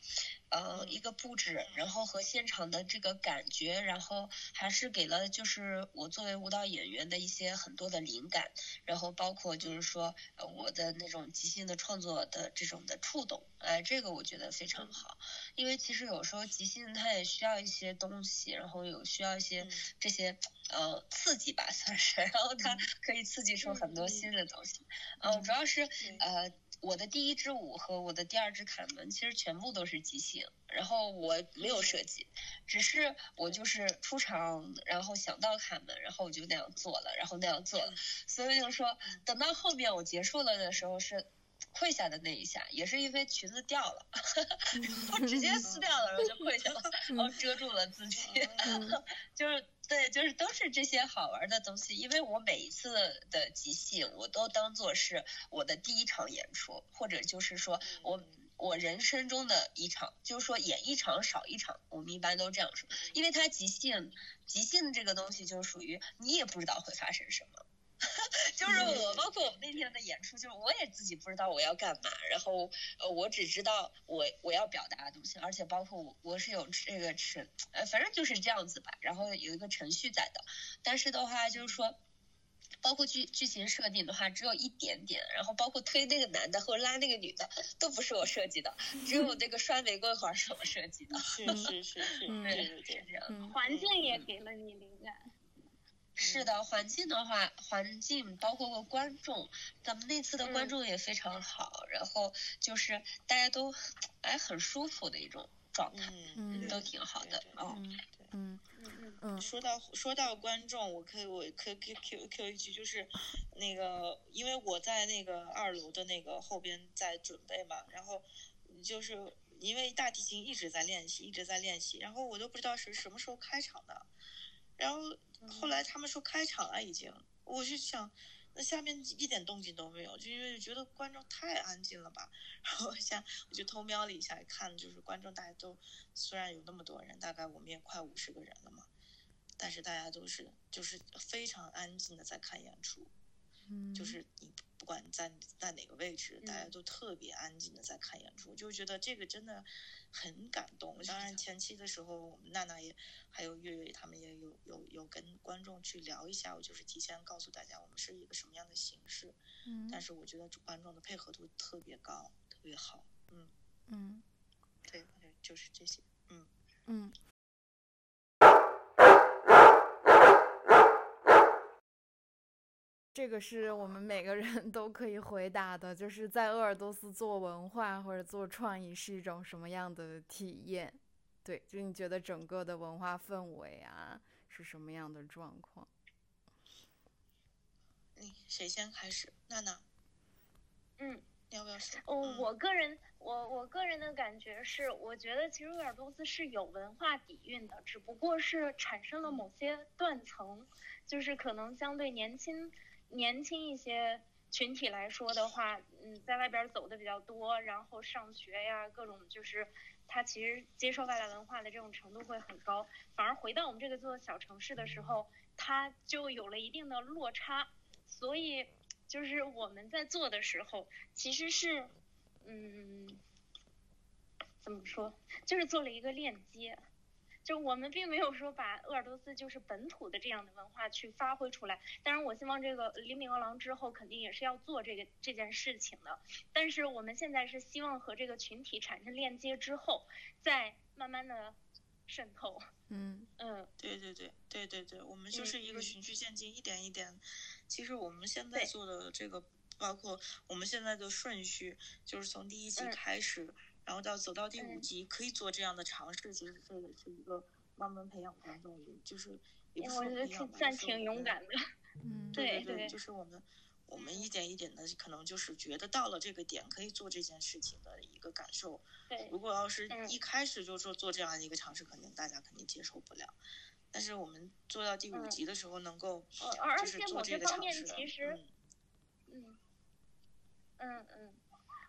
呃，一个布置，然后和现场的这个感觉，然后还是给了就是我作为舞蹈演员的一些很多的灵感，然后包括就是说呃我的那种即兴的创作的这种的触动，哎，这个我觉得非常好，因为为其实有时候即兴它也需要一些东西，然后有需要一些这些呃刺激吧，算是，然后它可以刺激出很多新的东西。嗯，主要是呃。我的第一支舞和我的第二支卡门其实全部都是即兴，然后我没有设计，只是我就是出场，然后想到卡门，然后我就那样做了，然后那样做了，所以就是说，等到后面我结束了的时候是跪下的那一下，也是因为裙子掉了，然后直接撕掉了，然后就跪下了，然后遮住了自己，就是。对，就是都是这些好玩的东西，因为我每一次的即兴，我都当做是我的第一场演出，或者就是说我我人生中的一场，就是说演一场少一场，我们一般都这样说，因为它即兴，即兴这个东西就属于你也不知道会发生什么。就是我，包括我们那天的演出，就是我也自己不知道我要干嘛，然后呃，我只知道我我要表达的东西，而且包括我我是有这个程，呃，反正就是这样子吧，然后有一个程序在的，但是的话就是说，包括剧剧情设定的话，只有一点点，然后包括推那个男的或者拉那个女的都不是我设计的，只有那个摔玫瑰花是我设计的，是是是是，对对 对，这样，环境也给了你灵感。是的，环境的话，环境包括个观众，咱们那次的观众也非常好，然后就是大家都哎很舒服的一种状态，嗯，都挺好的，嗯，嗯嗯嗯。说到说到观众，我可以我可以 Q Q Q 一句，就是那个，因为我在那个二楼的那个后边在准备嘛，然后就是因为大提琴一直在练习，一直在练习，然后我都不知道是什么时候开场的，然后。后来他们说开场了已经，我就想，那下面一点动静都没有，就因为觉得观众太安静了吧。然后下我就偷瞄了一下，看就是观众大家都虽然有那么多人，大概我们也快五十个人了嘛，但是大家都是就是非常安静的在看演出，嗯，就是你。不管在在哪个位置，大家都特别安静的在看演出，就觉得这个真的很感动。当然前期的时候，我们娜娜也还有月月他们也有有有跟观众去聊一下，我就是提前告诉大家我们是一个什么样的形式。嗯。但是我觉得观众的配合度特别高，特别好。嗯嗯，对对，就是这些。嗯嗯。这个是我们每个人 都可以回答的，就是在鄂尔多斯做文化或者做创意是一种什么样的体验？对，就你觉得整个的文化氛围啊是什么样的状况？嗯，谁先开始？娜娜。嗯，要不要说？哦，我个人，我我个人的感觉是，我觉得其实鄂尔多斯是有文化底蕴的，只不过是产生了某些断层，就是可能相对年轻。年轻一些群体来说的话，嗯，在外边走的比较多，然后上学呀，各种就是他其实接受外来文化的这种程度会很高。反而回到我们这个座小城市的时候，他就有了一定的落差。所以就是我们在做的时候，其实是，嗯，怎么说，就是做了一个链接。就我们并没有说把鄂尔多斯就是本土的这样的文化去发挥出来，当然我希望这个黎明饿狼之后肯定也是要做这个这件事情的，但是我们现在是希望和这个群体产生链接之后，再慢慢的渗透。嗯嗯，对对对对对对，我们就是一个循序渐进，一点一点。其实我们现在做的这个，包括我们现在的顺序，就是从第一集开始。然后到走到第五集，可以做这样的尝试，其实这也是一个慢慢培养观众，就是也不是培养吧，算挺勇敢的。嗯，对对对，就是我们我们一点一点的，可能就是觉得到了这个点可以做这件事情的一个感受。对，如果要是一开始就说做这样的一个尝试，肯定大家肯定接受不了。但是我们做到第五集的时候，能够就是做这个尝试。嗯嗯嗯。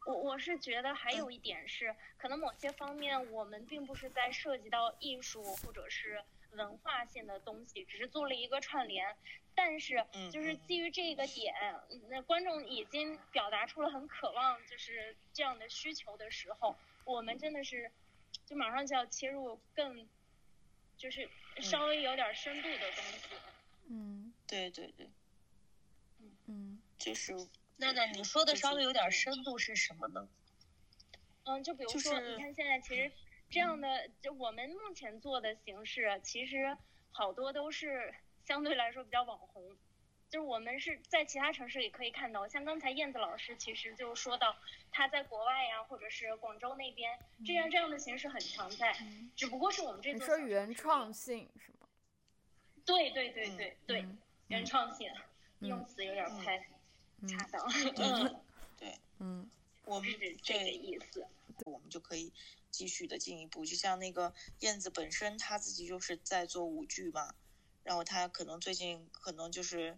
我我是觉得还有一点是，可能某些方面我们并不是在涉及到艺术或者是文化性的东西，只是做了一个串联。但是就是基于这个点，那观众已经表达出了很渴望就是这样的需求的时候，我们真的是就马上就要切入更就是稍微有点深度的东西。嗯，对对对，嗯嗯，就是。娜娜，你说的稍微有点深度是什么呢？嗯，就比如说，你看现在其实这样的就我们目前做的形式，其实好多都是相对来说比较网红。就是我们是在其他城市也可以看到，像刚才燕子老师其实就说到，他在国外呀，或者是广州那边，这样这样的形式很常在，只不过是我们这你说原创性是吗？对对对对对，原创性，用词有点不太恰当。嗯，对，嗯，我们是这个意思。我们就可以继续的进一步，就像那个燕子本身，她自己就是在做舞剧嘛，然后她可能最近可能就是。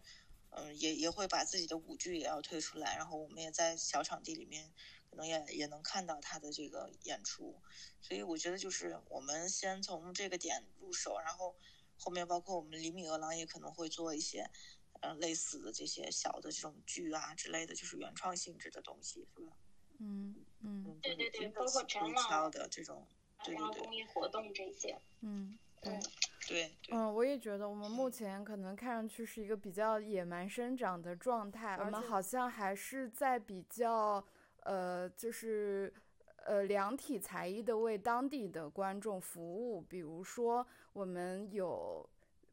嗯，也也会把自己的舞剧也要推出来，然后我们也在小场地里面，可能也也能看到他的这个演出，所以我觉得就是我们先从这个点入手，然后后面包括我们李米鹅郎也可能会做一些，呃，类似的这些小的这种剧啊之类的，就是原创性质的东西，是吧？嗯嗯，对对对，包括展览的这种，对对对，公益活动这些，嗯。对对，嗯，我也觉得我们目前可能看上去是一个比较野蛮生长的状态，我们好像还是在比较，呃，就是呃量体裁衣的为当地的观众服务。比如说，我们有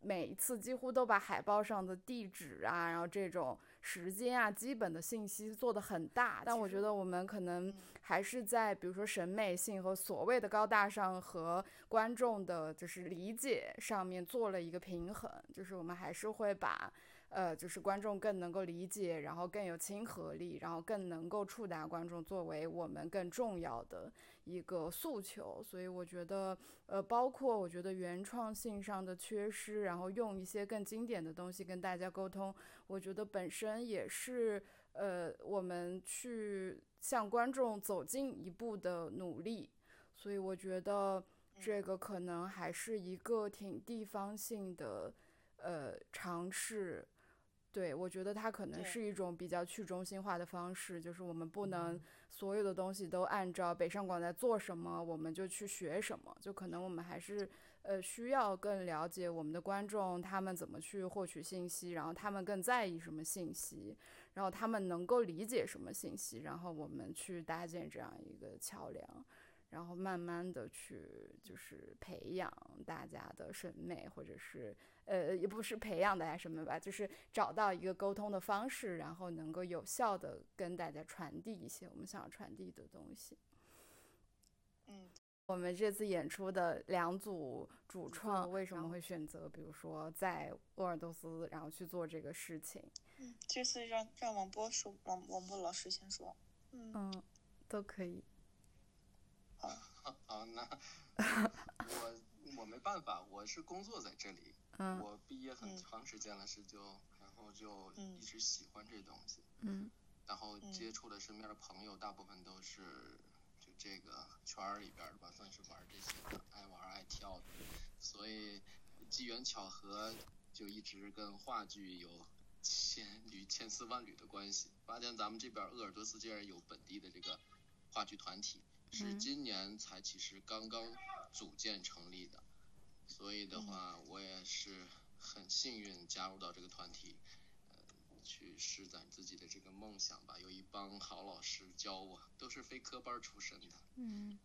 每一次几乎都把海报上的地址啊，然后这种。时间啊，基本的信息做得很大，但我觉得我们可能还是在比如说审美性和所谓的高大上和观众的就是理解上面做了一个平衡，就是我们还是会把。呃，就是观众更能够理解，然后更有亲和力，然后更能够触达观众，作为我们更重要的一个诉求。所以我觉得，呃，包括我觉得原创性上的缺失，然后用一些更经典的东西跟大家沟通，我觉得本身也是呃我们去向观众走近一步的努力。所以我觉得这个可能还是一个挺地方性的呃尝试。对，我觉得它可能是一种比较去中心化的方式，就是我们不能所有的东西都按照北上广在做什么，我们就去学什么，就可能我们还是呃需要更了解我们的观众，他们怎么去获取信息，然后他们更在意什么信息，然后他们能够理解什么信息，然后我们去搭建这样一个桥梁。然后慢慢的去就是培养大家的审美，或者是呃也不是培养大家审美吧，就是找到一个沟通的方式，然后能够有效的跟大家传递一些我们想要传递的东西。嗯，我们这次演出的两组主创为什么会选择，比如说在鄂尔多斯，然后去做这个事情？嗯，这次让让王波说，王王波老师先说。嗯，都可以。好，那 我我没办法，我是工作在这里。嗯。我毕业很长时间了，是就然后就一直喜欢这东西。嗯。然后接触的身边的朋友，大部分都是就这个圈儿里边的吧，算是玩这些的，爱玩爱跳的。所以机缘巧合，就一直跟话剧有千缕千丝万缕的关系。发现咱们这边鄂尔多斯竟然有本地的这个话剧团体。是今年才其实刚刚组建成立的，所以的话，我也是很幸运加入到这个团体，呃，去施展自己的这个梦想吧。有一帮好老师教我，都是非科班出身的。嗯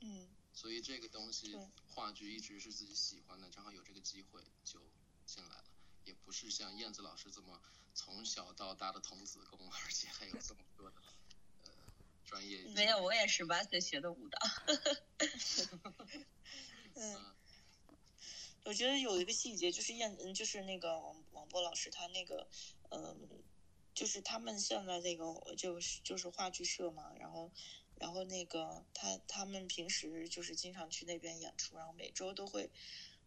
嗯。所以这个东西，话剧一直是自己喜欢的，正好有这个机会就进来了。也不是像燕子老师这么从小到大的童子功，而且还有这么多的。专业没有，我也十八岁学的舞蹈。嗯，我觉得有一个细节就是燕，嗯，就是那个王王波老师他那个，嗯，就是他们现在那个就是就是话剧社嘛，然后然后那个他他们平时就是经常去那边演出，然后每周都会，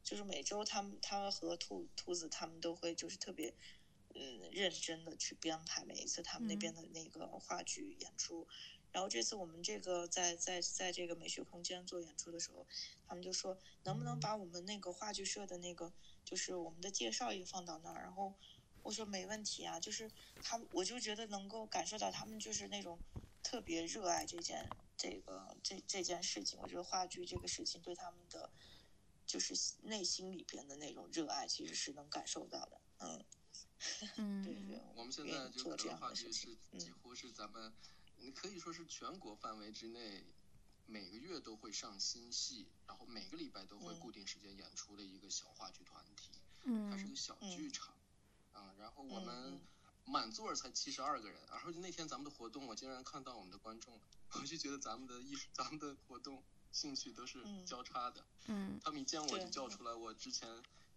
就是每周他们他和兔兔子他们都会就是特别嗯。认真的去编排每一次他们那边的那个话剧演出。然后这次我们这个在在在这个美学空间做演出的时候，他们就说能不能把我们那个话剧社的那个就是我们的介绍也放到那儿。然后我说没问题啊，就是他我就觉得能够感受到他们就是那种特别热爱这件这个这这件事情。我觉得话剧这个事情对他们的就是内心里边的那种热爱，其实是能感受到的。嗯 嗯，对对，我们现在就可能话剧是几乎是咱们。你可以说是全国范围之内每个月都会上新戏，然后每个礼拜都会固定时间演出的一个小话剧团体。嗯，它是个小剧场，啊，然后我们满座才七十二个人，然后那天咱们的活动，我竟然看到我们的观众了，我就觉得咱们的艺术，咱们的活动兴趣都是交叉的。嗯，他们一见我就叫出来我之前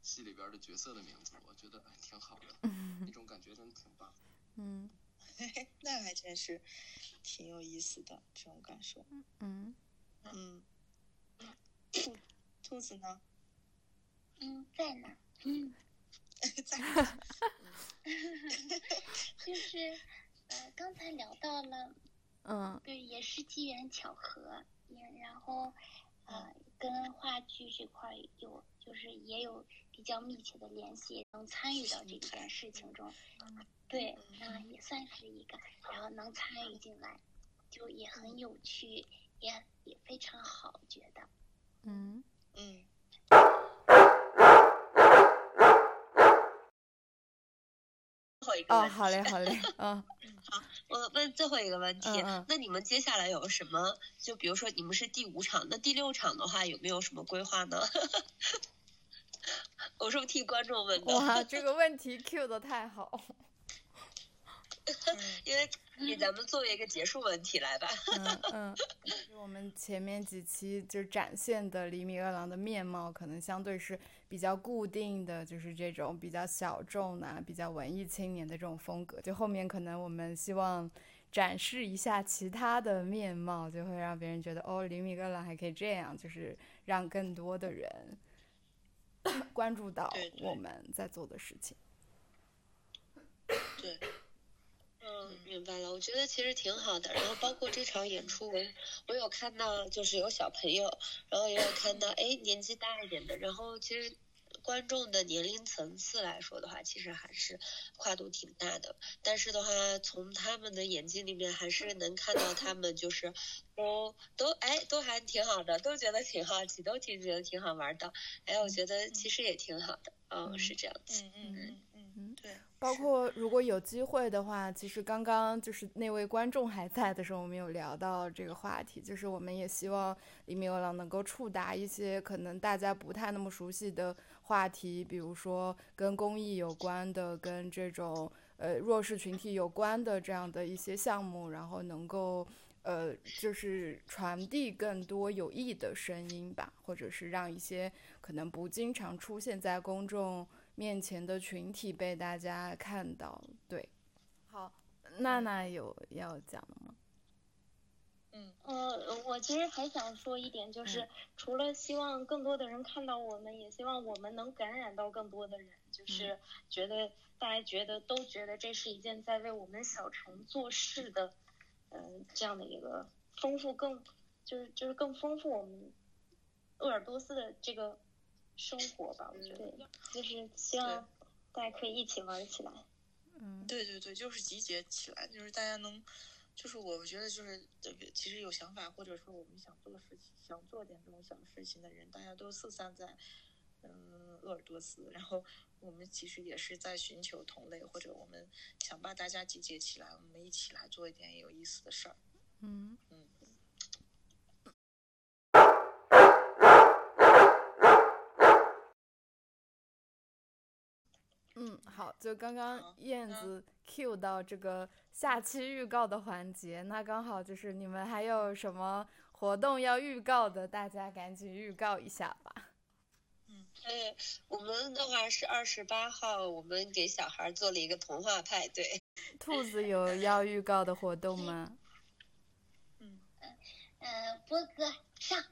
戏里边的角色的名字，我觉得哎挺好的，那种感觉真的挺棒。嗯，那还真是挺有意思的这种感受。嗯嗯，兔兔子呢？嗯，在呢。嗯，在。就是呃，刚才聊到了，嗯，对，也是机缘巧合，也然后呃，跟话剧这块有就是也有比较密切的联系，能参与到这件事情中，对，那，也算是一个，然后能参与进来，就也很有趣，也也非常好，觉得，嗯嗯。哦，好嘞，好嘞，嗯，好，我问最后一个问题，那你们接下来有什么？就比如说你们是第五场，那第六场的话有没有什么规划呢？我是不是替观众问的？哇，这个问题 Q 的太好。因为给咱们作为一个结束问题来吧。嗯嗯，我们前面几期就展现的厘米二郎的面貌，可能相对是比较固定的，就是这种比较小众啊、比较文艺青年的这种风格。就后面可能我们希望展示一下其他的面貌，就会让别人觉得哦，李米饿狼还可以这样，就是让更多的人 关注到我们在做的事情。对。嗯，明白了。我觉得其实挺好的。然后包括这场演出，我我有看到，就是有小朋友，然后也有看到，哎，年纪大一点的。然后其实观众的年龄层次来说的话，其实还是跨度挺大的。但是的话，从他们的眼睛里面，还是能看到他们就是都都哎，都还挺好的，都觉得挺好奇，都挺觉得挺好玩的。哎，我觉得其实也挺好的。嗯，是这样子。嗯嗯。包括如果有机会的话，其实刚刚就是那位观众还在的时候，我们有聊到这个话题，就是我们也希望李米欧郎能够触达一些可能大家不太那么熟悉的话题，比如说跟公益有关的、跟这种呃弱势群体有关的这样的一些项目，然后能够呃就是传递更多有益的声音吧，或者是让一些可能不经常出现在公众。面前的群体被大家看到，对，好，娜娜有要讲的吗？嗯，呃，我其实还想说一点，就是除了希望更多的人看到我们，也希望我们能感染到更多的人，就是觉得大家觉得都觉得这是一件在为我们小城做事的，嗯，这样的一个丰富更，就是就是更丰富我们鄂尔多斯的这个。生活吧，我觉得就是希望大家可以一起玩起来。嗯，对对对，就是集结起来，就是大家能，就是我觉得就是这个，其实有想法或者说我们想做事情、想做点这种小事情的人，大家都四散在嗯鄂尔多斯，然后我们其实也是在寻求同类，或者我们想把大家集结起来，我们一起来做一点有意思的事儿。嗯嗯。嗯，好，就刚刚燕子 Q 到这个下期预告的环节，那刚好就是你们还有什么活动要预告的，大家赶紧预告一下吧。嗯，哎，我们的话是二十八号，我们给小孩做了一个童话派对。兔子有要预告的活动吗？嗯嗯呃，波哥上。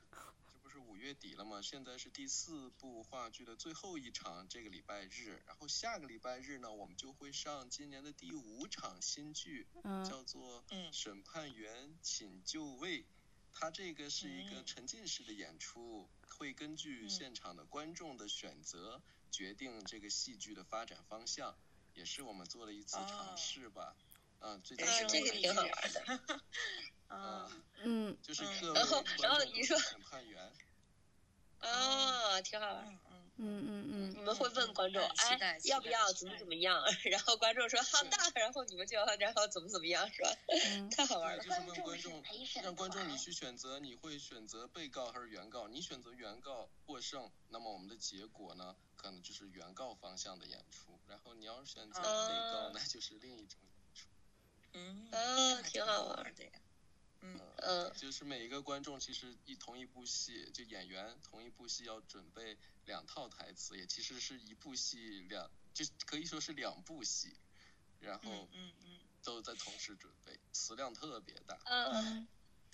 月底了嘛？现在是第四部话剧的最后一场，这个礼拜日。然后下个礼拜日呢，我们就会上今年的第五场新剧，叫做《审判员请就位》。它这个是一个沉浸式的演出，会根据现场的观众的选择决定这个戏剧的发展方向，也是我们做了一次尝试吧。嗯，最近这个挺好玩的。嗯嗯，就是各位然后然后你说审判员。哦，挺好玩。嗯嗯嗯嗯，你们会问观众，哎，要不要怎么怎么样？然后观众说好的，然后你们就然后怎么怎么样，是吧？太好玩了。就是问观众，让观众你去选择，你会选择被告还是原告？你选择原告获胜，那么我们的结果呢，可能就是原告方向的演出。然后你要是选择被告，那就是另一种演出。嗯，啊，挺好玩的呀。嗯嗯，就是每一个观众其实一同一部戏，就演员同一部戏要准备两套台词，也其实是一部戏两，就可以说是两部戏，然后嗯嗯都在同时准备，词量特别大。嗯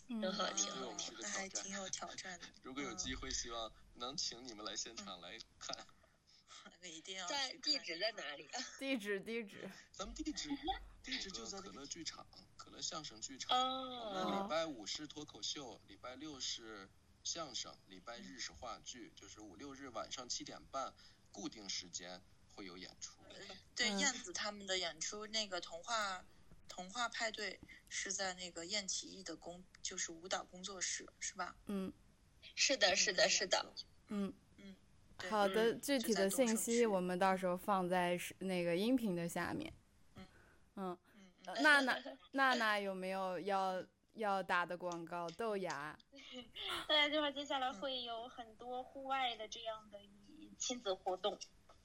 嗯，挺好挺好，那还挺有挑战的。如果有机会，希望能请你们来现场来看。那一定要在地址在哪里啊？地址地址，咱们地址地址就在可乐剧场。可乐相声剧场，我们礼拜五是脱口秀，礼拜六是相声，礼拜日是话剧，就是五六日晚上七点半固定时间会有演出。对，燕子他们的演出，那个童话童话派对是在那个燕起义的工，就是舞蹈工作室，是吧？嗯，是的，是的，是的。嗯嗯，好的，具体的信息我们到时候放在那个音频的下面。嗯嗯。娜娜，娜娜有没有要要打的广告？豆芽。对，就是接下来会有很多户外的这样的亲子活动。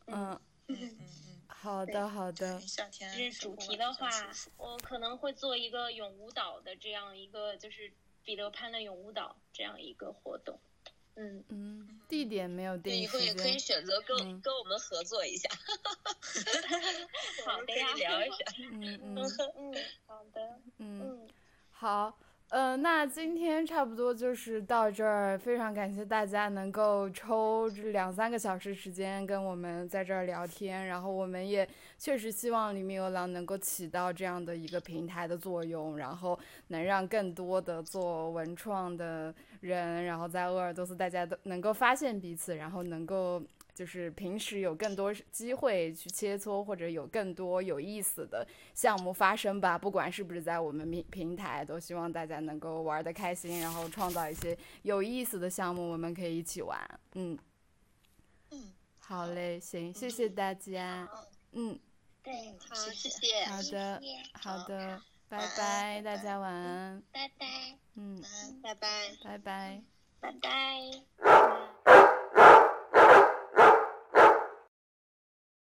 嗯嗯嗯嗯。好的好的。夏天。是主题的话，我可能会做一个咏舞蹈的这样一个，就是彼得潘的咏舞蹈这样一个活动。嗯嗯，地点没有定，以后也可以选择跟跟我们合作一下。好的呀，聊一下。嗯嗯 嗯，好的。嗯，好。呃，那今天差不多就是到这儿，非常感谢大家能够抽两三个小时时间跟我们在这儿聊天，然后我们也确实希望黎明游廊能够起到这样的一个平台的作用，然后能让更多的做文创的人，然后在鄂尔多斯大家都能够发现彼此，然后能够。就是平时有更多机会去切磋，或者有更多有意思的项目发生吧。不管是不是在我们平平台，都希望大家能够玩的开心，然后创造一些有意思的项目，我们可以一起玩。嗯嗯，好嘞，行，谢谢大家。嗯，对，好，谢谢。好的，好的，拜拜，大家晚安。拜拜。嗯，拜拜，拜拜，拜拜。